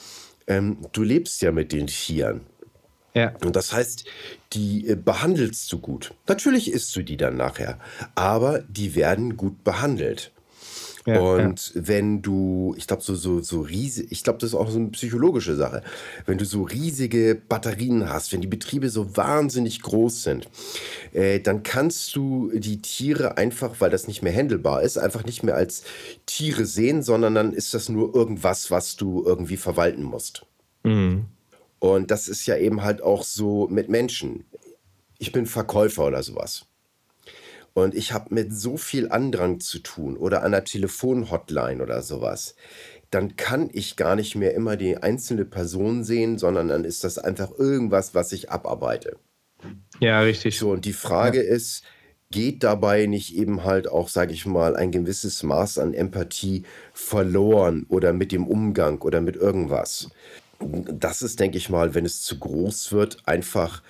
ähm, du lebst ja mit den Tieren. Ja. Und das heißt, die äh, behandelst du gut. Natürlich isst du die dann nachher, aber die werden gut behandelt. Ja, und ja. wenn du, ich glaube, so, so, so riesig, ich glaube, das ist auch so eine psychologische Sache. Wenn du so riesige Batterien hast, wenn die Betriebe so wahnsinnig groß sind, äh, dann kannst du die Tiere einfach, weil das nicht mehr händelbar ist, einfach nicht mehr als Tiere sehen, sondern dann ist das nur irgendwas, was du irgendwie verwalten musst. Mhm. Und das ist ja eben halt auch so mit Menschen. Ich bin Verkäufer oder sowas und ich habe mit so viel Andrang zu tun oder an der Telefonhotline oder sowas, dann kann ich gar nicht mehr immer die einzelne Person sehen, sondern dann ist das einfach irgendwas, was ich abarbeite. Ja, richtig. So, und die Frage ja. ist, geht dabei nicht eben halt auch, sage ich mal, ein gewisses Maß an Empathie verloren oder mit dem Umgang oder mit irgendwas? Das ist, denke ich mal, wenn es zu groß wird, einfach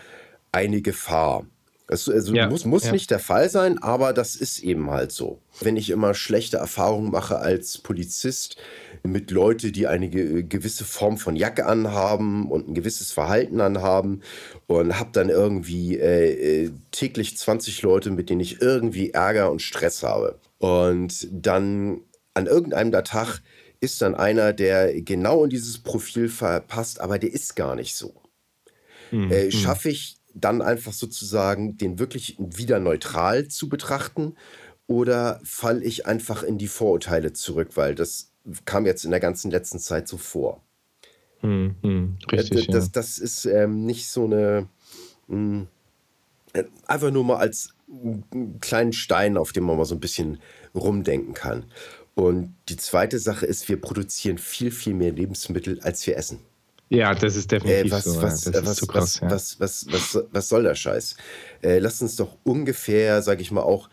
eine Gefahr. Es, also ja, muss, muss ja. nicht der Fall sein, aber das ist eben halt so. Wenn ich immer schlechte Erfahrungen mache als Polizist mit Leuten, die eine gewisse Form von Jacke anhaben und ein gewisses Verhalten anhaben und habe dann irgendwie äh, äh täglich 20 Leute, mit denen ich irgendwie Ärger und Stress habe. Und dann an irgendeinem der Tag ist dann einer, der genau in dieses Profil verpasst, aber der ist gar nicht so. Mhm. Äh, hm. Schaffe ich dann einfach sozusagen den wirklich wieder neutral zu betrachten? Oder falle ich einfach in die Vorurteile zurück, weil das kam jetzt in der ganzen letzten Zeit so vor. Hm, hm, richtig, das, ja. das ist ähm, nicht so eine. Mh, hm, einfach nur mal als kleinen Stein, auf dem man mal so ein bisschen rumdenken kann. Und die zweite Sache ist, wir produzieren viel, viel mehr Lebensmittel, als wir essen. Ja, das ist definitiv äh, was, so. Was, ja. was, krass, ja. was, was, was, was, soll der Scheiß? Äh, lasst uns doch ungefähr, sage ich mal auch,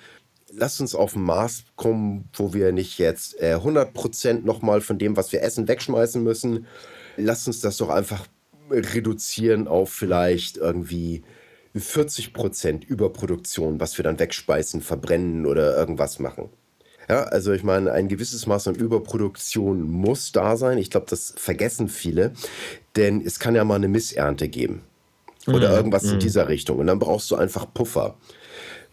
lasst uns auf ein Maß kommen, wo wir nicht jetzt äh, 100% nochmal von dem, was wir essen, wegschmeißen müssen. Lasst uns das doch einfach reduzieren auf vielleicht irgendwie 40% Überproduktion, was wir dann wegspeisen, verbrennen oder irgendwas machen. Ja, also ich meine, ein gewisses Maß an Überproduktion muss da sein. Ich glaube, das vergessen viele, denn es kann ja mal eine Missernte geben oder mm, irgendwas in mhm. dieser Richtung und dann brauchst du einfach Puffer.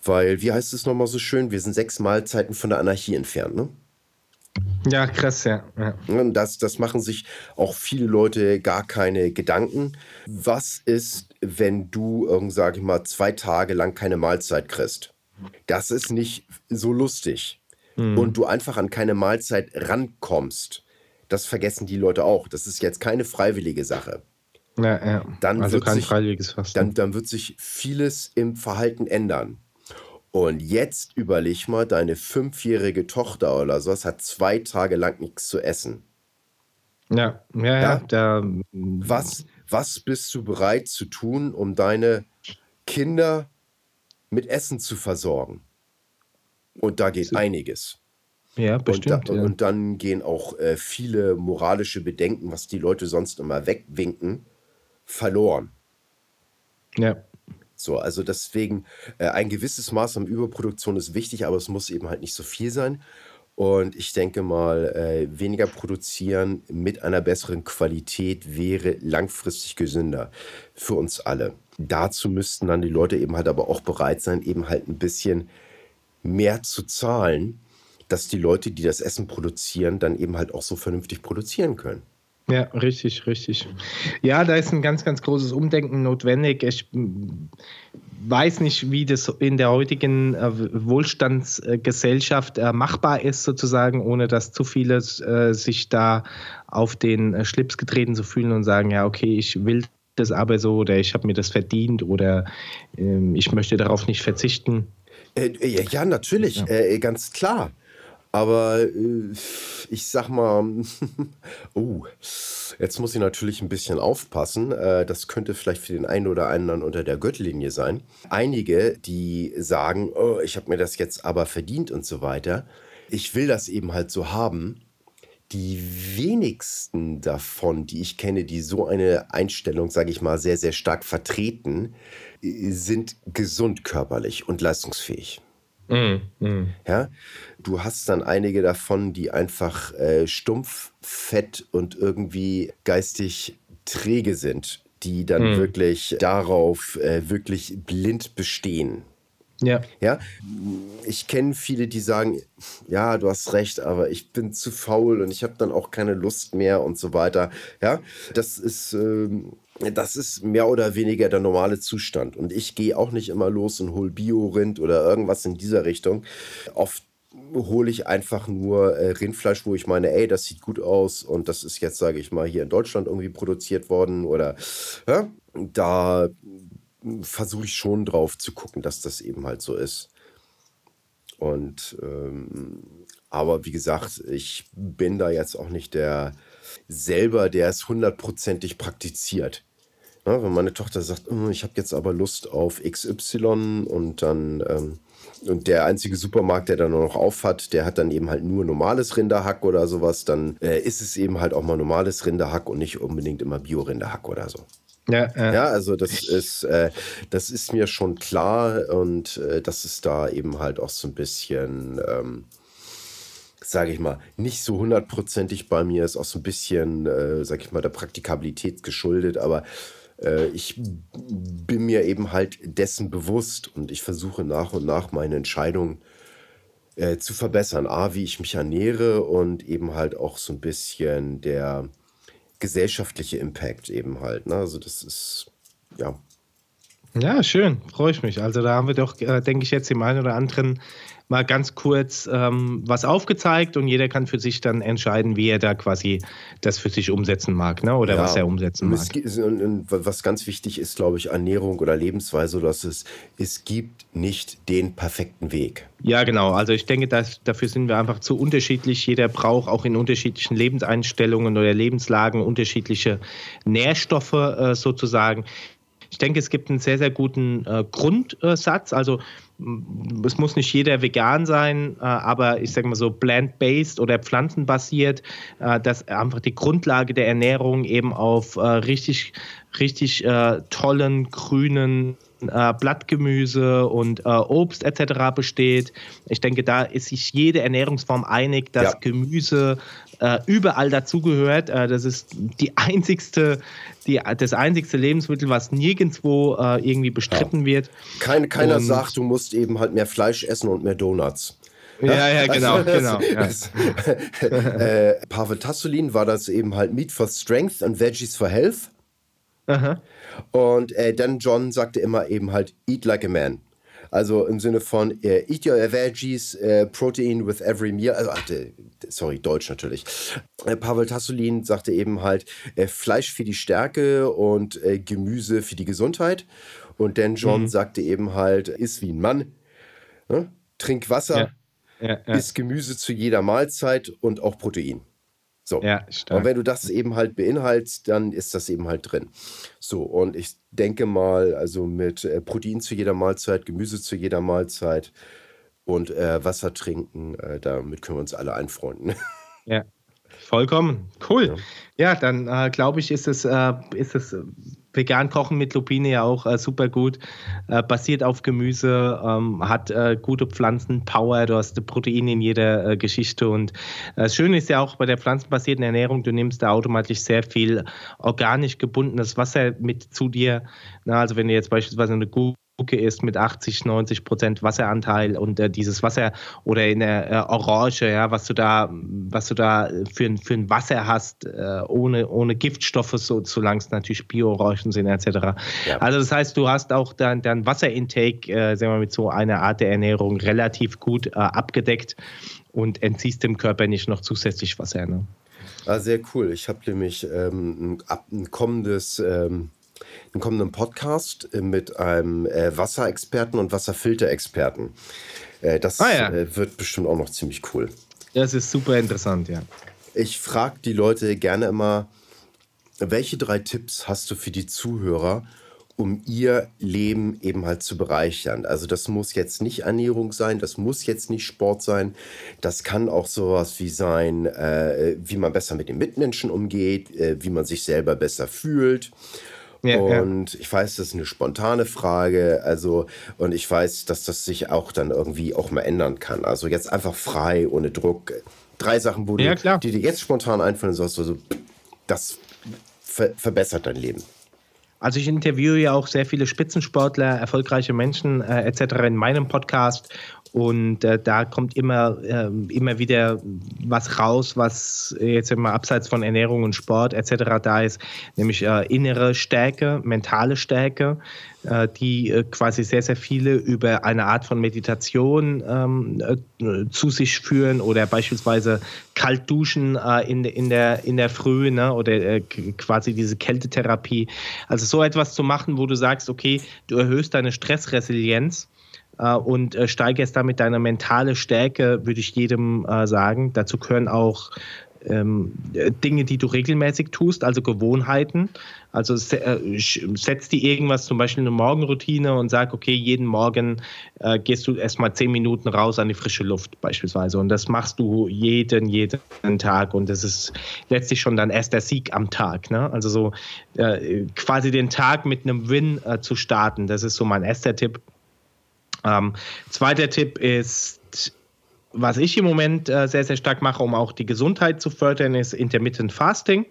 Weil, wie heißt es nochmal so schön, wir sind sechs Mahlzeiten von der Anarchie entfernt, ne? Ja, krass, ja. ja. Das, das machen sich auch viele Leute gar keine Gedanken. Was ist, wenn du, sag ich mal, zwei Tage lang keine Mahlzeit kriegst? Das ist nicht so lustig mhm. und du einfach an keine Mahlzeit rankommst, das vergessen die Leute auch. Das ist jetzt keine freiwillige Sache. Ja, ja. Dann also kein sich, freiwilliges Fasten. Dann, dann wird sich vieles im Verhalten ändern. Und jetzt überleg mal, deine fünfjährige Tochter oder sowas hat zwei Tage lang nichts zu essen. Ja, ja, ja. ja der, was, was bist du bereit zu tun, um deine Kinder mit Essen zu versorgen? Und da geht einiges. Ja, bestimmt. Und, da, ja. und dann gehen auch äh, viele moralische Bedenken, was die Leute sonst immer wegwinken, verloren. Ja. So, also deswegen äh, ein gewisses Maß an Überproduktion ist wichtig, aber es muss eben halt nicht so viel sein. Und ich denke mal, äh, weniger produzieren mit einer besseren Qualität wäre langfristig gesünder für uns alle. Dazu müssten dann die Leute eben halt aber auch bereit sein, eben halt ein bisschen mehr zu zahlen, dass die Leute, die das Essen produzieren, dann eben halt auch so vernünftig produzieren können. Ja, richtig, richtig. Ja, da ist ein ganz, ganz großes Umdenken notwendig. Ich weiß nicht, wie das in der heutigen äh, Wohlstandsgesellschaft äh, machbar ist, sozusagen, ohne dass zu viele äh, sich da auf den Schlips getreten zu fühlen und sagen, ja, okay, ich will das aber so oder ich habe mir das verdient oder ähm, ich möchte darauf nicht verzichten. Äh, ja, natürlich, ja. Äh, ganz klar. Aber äh, ich sag mal, oh, jetzt muss ich natürlich ein bisschen aufpassen. Äh, das könnte vielleicht für den einen oder anderen unter der Gürtellinie sein. Einige, die sagen, oh, ich habe mir das jetzt aber verdient und so weiter. Ich will das eben halt so haben. Die wenigsten davon, die ich kenne, die so eine Einstellung, sage ich mal, sehr, sehr stark vertreten, sind gesund körperlich und leistungsfähig. Mm, mm. Ja, du hast dann einige davon, die einfach äh, stumpf, fett und irgendwie geistig träge sind, die dann mm. wirklich darauf äh, wirklich blind bestehen. Ja. ja? Ich kenne viele, die sagen, ja, du hast recht, aber ich bin zu faul und ich habe dann auch keine Lust mehr und so weiter. Ja, das ist, äh, das ist mehr oder weniger der normale Zustand. Und ich gehe auch nicht immer los und hole Bio-Rind oder irgendwas in dieser Richtung. Oft hole ich einfach nur äh, Rindfleisch, wo ich meine, ey, das sieht gut aus und das ist jetzt, sage ich mal, hier in Deutschland irgendwie produziert worden oder ja, da versuche ich schon drauf zu gucken, dass das eben halt so ist. Und ähm, aber wie gesagt, ich bin da jetzt auch nicht der selber, der es hundertprozentig praktiziert. Ja, wenn meine Tochter sagt, oh, ich habe jetzt aber Lust auf XY und dann ähm, und der einzige Supermarkt, der dann noch auf hat, der hat dann eben halt nur normales Rinderhack oder sowas, dann äh, ist es eben halt auch mal normales Rinderhack und nicht unbedingt immer Bio-Rinderhack oder so. Ja, ja. ja, also das ist, äh, das ist mir schon klar und äh, das ist da eben halt auch so ein bisschen, ähm, sage ich mal, nicht so hundertprozentig bei mir, ist auch so ein bisschen, äh, sage ich mal, der Praktikabilität geschuldet, aber äh, ich bin mir eben halt dessen bewusst und ich versuche nach und nach meine Entscheidung äh, zu verbessern. A, wie ich mich ernähre und eben halt auch so ein bisschen der gesellschaftliche Impact eben halt. Ne? Also das ist, ja. Ja, schön, freue ich mich. Also da haben wir doch, äh, denke ich, jetzt dem einen oder anderen mal ganz kurz ähm, was aufgezeigt und jeder kann für sich dann entscheiden, wie er da quasi das für sich umsetzen mag ne? oder ja, was er umsetzen mag. Es, und, und, was ganz wichtig ist, glaube ich, Ernährung oder Lebensweise, dass es, es gibt nicht den perfekten Weg. Ja, genau. Also ich denke, dass, dafür sind wir einfach zu unterschiedlich. Jeder braucht auch in unterschiedlichen Lebenseinstellungen oder Lebenslagen unterschiedliche Nährstoffe äh, sozusagen. Ich denke, es gibt einen sehr, sehr guten äh, Grundsatz. Also es muss nicht jeder vegan sein, äh, aber ich sage mal so plant-based oder pflanzenbasiert, äh, dass einfach die Grundlage der Ernährung eben auf äh, richtig, richtig tollen grünen Blattgemüse und Obst etc. besteht. Ich denke, da ist sich jede Ernährungsform einig, dass ja. Gemüse überall dazugehört. das ist die einzigste die, das einzigste Lebensmittel, was nirgendwo äh, irgendwie bestritten ja. wird. Kein, keiner und, sagt, du musst eben halt mehr Fleisch essen und mehr Donuts. Ja, ja, genau, also, genau. Das, ja. äh, Pavel Tassolin war das eben halt Meat for Strength and Veggies for Health. Aha. Und äh, Dan John sagte immer eben halt Eat like a man. Also im Sinne von äh, Eat your veggies, äh, Protein with every meal. Also, ach, sorry, Deutsch natürlich. Äh, Pavel Tassolin sagte eben halt äh, Fleisch für die Stärke und äh, Gemüse für die Gesundheit. Und Dan John mhm. sagte eben halt, iss wie ein Mann, ne? trink Wasser, ja. Ja, ja. isst Gemüse zu jeder Mahlzeit und auch Protein. So. Ja, und wenn du das eben halt beinhaltst, dann ist das eben halt drin. So, und ich denke mal, also mit äh, Protein zu jeder Mahlzeit, Gemüse zu jeder Mahlzeit und äh, Wasser trinken, äh, damit können wir uns alle einfreunden. Ja, vollkommen. Cool. Ja, ja dann äh, glaube ich, ist es, äh, ist es vegan kochen mit Lupine ja auch äh, super gut. Äh, basiert auf Gemüse, ähm, hat äh, gute Pflanzenpower, du hast Protein in jeder äh, Geschichte. Und äh, das Schöne ist ja auch bei der pflanzenbasierten Ernährung, du nimmst da automatisch sehr viel organisch gebundenes Wasser mit zu dir. Na, also wenn du jetzt beispielsweise eine gute Gurke ist mit 80, 90 Prozent Wasseranteil und äh, dieses Wasser oder in der äh, Orange, ja, was du da, was du da für, für ein Wasser hast, äh, ohne, ohne Giftstoffe, so, solange es natürlich Bio-Orangen sind, etc. Ja. Also das heißt, du hast auch dein, dein Wasserintake, äh, sagen wir mit so einer Art der Ernährung relativ gut äh, abgedeckt und entziehst dem Körper nicht noch zusätzlich Wasser. Ne? Ah, sehr cool. Ich habe nämlich ähm, ein, ein kommendes ähm einen kommenden Podcast äh, mit einem äh, Wasserexperten und Wasserfilterexperten. Äh, das ah, ja. äh, wird bestimmt auch noch ziemlich cool. Das ist super interessant, ja. Ich frage die Leute gerne immer, welche drei Tipps hast du für die Zuhörer, um ihr Leben eben halt zu bereichern. Also das muss jetzt nicht Ernährung sein, das muss jetzt nicht Sport sein, das kann auch sowas wie sein, äh, wie man besser mit den Mitmenschen umgeht, äh, wie man sich selber besser fühlt ja, und ja. ich weiß, das ist eine spontane Frage. Also, und ich weiß, dass das sich auch dann irgendwie auch mal ändern kann. Also jetzt einfach frei, ohne Druck. Drei Sachen, wo ja, du, die dir jetzt spontan einfallen sollst, also das ver verbessert dein Leben. Also ich interviewe ja auch sehr viele Spitzensportler, erfolgreiche Menschen äh, etc. in meinem Podcast und äh, da kommt immer, äh, immer wieder was raus, was jetzt immer abseits von Ernährung und Sport etc. da ist, nämlich äh, innere Stärke, mentale Stärke, äh, die äh, quasi sehr, sehr viele über eine Art von Meditation ähm, äh, zu sich führen oder beispielsweise kalt duschen in, in, der, in der Früh ne? oder quasi diese Kältetherapie. Also so etwas zu machen, wo du sagst, okay, du erhöhst deine Stressresilienz äh, und äh, steigerst damit deine mentale Stärke, würde ich jedem äh, sagen. Dazu gehören auch ähm, Dinge, die du regelmäßig tust, also Gewohnheiten. Also äh, setz dir irgendwas, zum Beispiel eine Morgenroutine und sag, okay, jeden Morgen äh, gehst du erstmal zehn Minuten raus an die frische Luft beispielsweise. Und das machst du jeden, jeden Tag. Und das ist letztlich schon dann erst der Sieg am Tag. Ne? Also so äh, quasi den Tag mit einem Win äh, zu starten. Das ist so mein erster Tipp. Ähm, zweiter Tipp ist, was ich im Moment äh, sehr, sehr stark mache, um auch die Gesundheit zu fördern, ist Intermittent Fasting.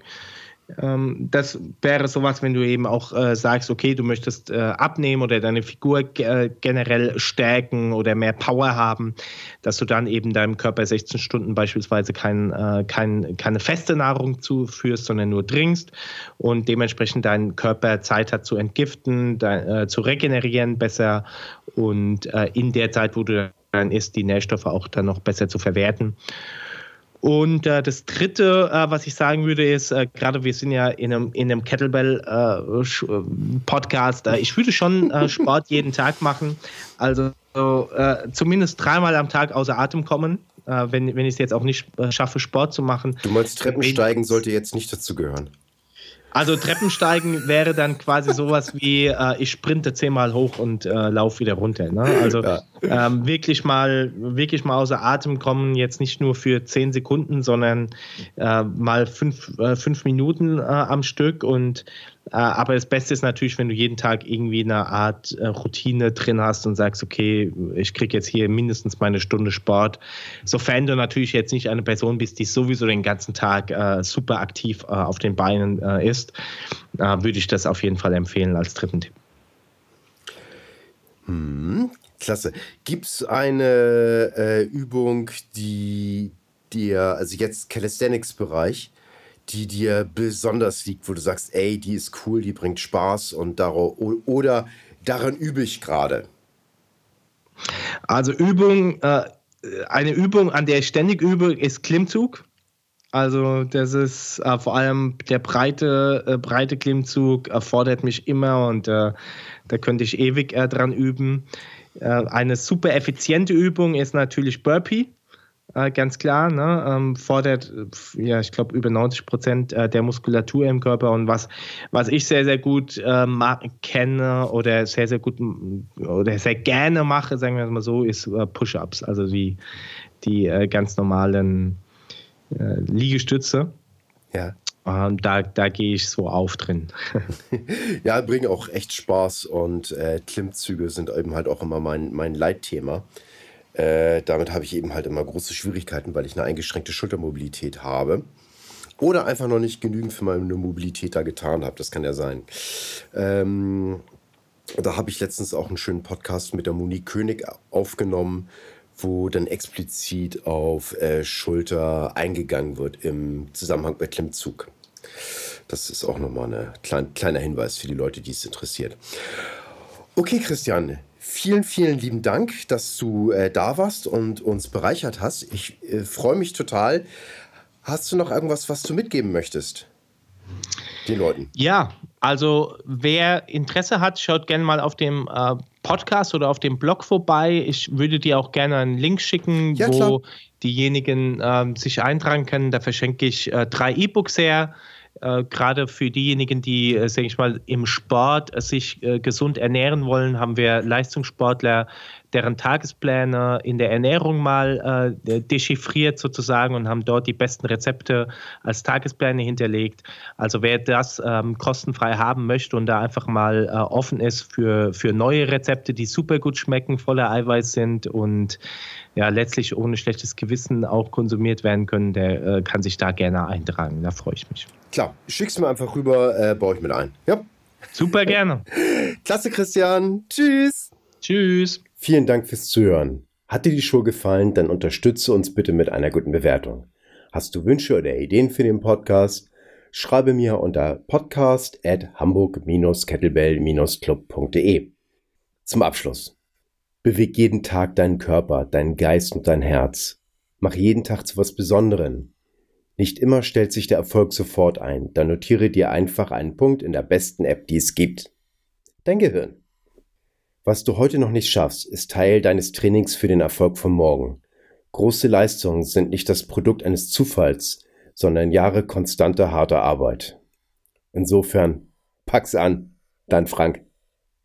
Ähm, das wäre sowas, wenn du eben auch äh, sagst, okay, du möchtest äh, abnehmen oder deine Figur äh, generell stärken oder mehr Power haben, dass du dann eben deinem Körper 16 Stunden beispielsweise kein, äh, kein, keine feste Nahrung zuführst, sondern nur trinkst und dementsprechend dein Körper Zeit hat zu entgiften, äh, zu regenerieren besser und äh, in der Zeit, wo du dann isst, die Nährstoffe auch dann noch besser zu verwerten. Und äh, das Dritte, äh, was ich sagen würde, ist, äh, gerade wir sind ja in einem, in einem Kettlebell-Podcast, äh, äh, ich würde schon äh, Sport jeden Tag machen. Also zumindest dreimal am Tag außer Atem kommen, wenn, wenn ich es jetzt auch nicht schaffe, Sport zu machen. Du meinst, Treppensteigen sollte jetzt nicht dazu gehören? Also Treppensteigen wäre dann quasi sowas wie, äh, ich sprinte zehnmal hoch und äh, laufe wieder runter. Ne? Also ja. Ähm, wirklich mal, wirklich mal außer Atem kommen, jetzt nicht nur für zehn Sekunden, sondern äh, mal fünf, äh, fünf Minuten äh, am Stück und äh, aber das Beste ist natürlich, wenn du jeden Tag irgendwie eine Art äh, Routine drin hast und sagst, okay, ich kriege jetzt hier mindestens meine Stunde Sport. Sofern du natürlich jetzt nicht eine Person bist, die sowieso den ganzen Tag äh, super aktiv äh, auf den Beinen äh, ist, äh, würde ich das auf jeden Fall empfehlen als dritten Tipp. Hm, klasse. Gibt es eine Übung, die dir, also jetzt Calisthenics-Bereich, die dir besonders liegt, wo du sagst, ey, die ist cool, die bringt Spaß und darauf, oder daran übe ich gerade? Also Übung, äh, eine Übung, an der ich ständig übe, ist Klimmzug. Also das ist äh, vor allem der breite, äh, breite Klimmzug erfordert mich immer und äh, da könnte ich ewig äh, dran üben. Äh, eine super effiziente Übung ist natürlich Burpee. Äh, ganz klar, ne? ähm, fordert, ja, ich glaube, über 90 Prozent äh, der Muskulatur im Körper. Und was, was ich sehr, sehr gut äh, kenne oder sehr, sehr gut oder sehr gerne mache, sagen wir mal so, ist äh, Push-Ups, also die, die äh, ganz normalen äh, Liegestütze. Ja. Ähm, da, da gehe ich so auf drin. ja, bringen auch echt Spaß und Klimmzüge sind eben halt auch immer mein, mein Leitthema. Äh, damit habe ich eben halt immer große Schwierigkeiten, weil ich eine eingeschränkte Schultermobilität habe. Oder einfach noch nicht genügend für meine Mobilität da getan habe. Das kann ja sein. Ähm, da habe ich letztens auch einen schönen Podcast mit der Monique König aufgenommen, wo dann explizit auf äh, Schulter eingegangen wird im Zusammenhang mit Klimmzug. Das ist auch nochmal ein klein, kleiner Hinweis für die Leute, die es interessiert. Okay, Christian, Vielen, vielen lieben Dank, dass du äh, da warst und uns bereichert hast. Ich äh, freue mich total. Hast du noch irgendwas, was du mitgeben möchtest? Den Leuten. Ja, also wer Interesse hat, schaut gerne mal auf dem äh, Podcast oder auf dem Blog vorbei. Ich würde dir auch gerne einen Link schicken, ja, wo diejenigen ähm, sich eintragen können. Da verschenke ich äh, drei E-Books her äh, gerade für diejenigen, die, äh, sage ich mal, im Sport äh, sich äh, gesund ernähren wollen, haben wir Leistungssportler, deren Tagespläne in der Ernährung mal äh, dechiffriert sozusagen und haben dort die besten Rezepte als Tagespläne hinterlegt. Also wer das ähm, kostenfrei haben möchte und da einfach mal offen ist für, für neue Rezepte, die super gut schmecken, voller Eiweiß sind und ja letztlich ohne schlechtes Gewissen auch konsumiert werden können, der äh, kann sich da gerne eintragen. Da freue ich mich. Klar, schick's mir einfach rüber, äh, baue ich mit ein. Ja. Super gerne. Klasse, Christian. Tschüss. Tschüss. Vielen Dank fürs Zuhören. Hat dir die Show gefallen, dann unterstütze uns bitte mit einer guten Bewertung. Hast du Wünsche oder Ideen für den Podcast? Schreibe mir unter podcast at hamburg-kettlebell-club.de. Zum Abschluss. Beweg jeden Tag deinen Körper, deinen Geist und dein Herz. Mach jeden Tag zu was Besonderem. Nicht immer stellt sich der Erfolg sofort ein, dann notiere dir einfach einen Punkt in der besten App, die es gibt. Dein Gehirn. Was du heute noch nicht schaffst, ist Teil deines Trainings für den Erfolg von morgen. Große Leistungen sind nicht das Produkt eines Zufalls, sondern Jahre konstanter harter Arbeit. Insofern, pack's an, dein Frank.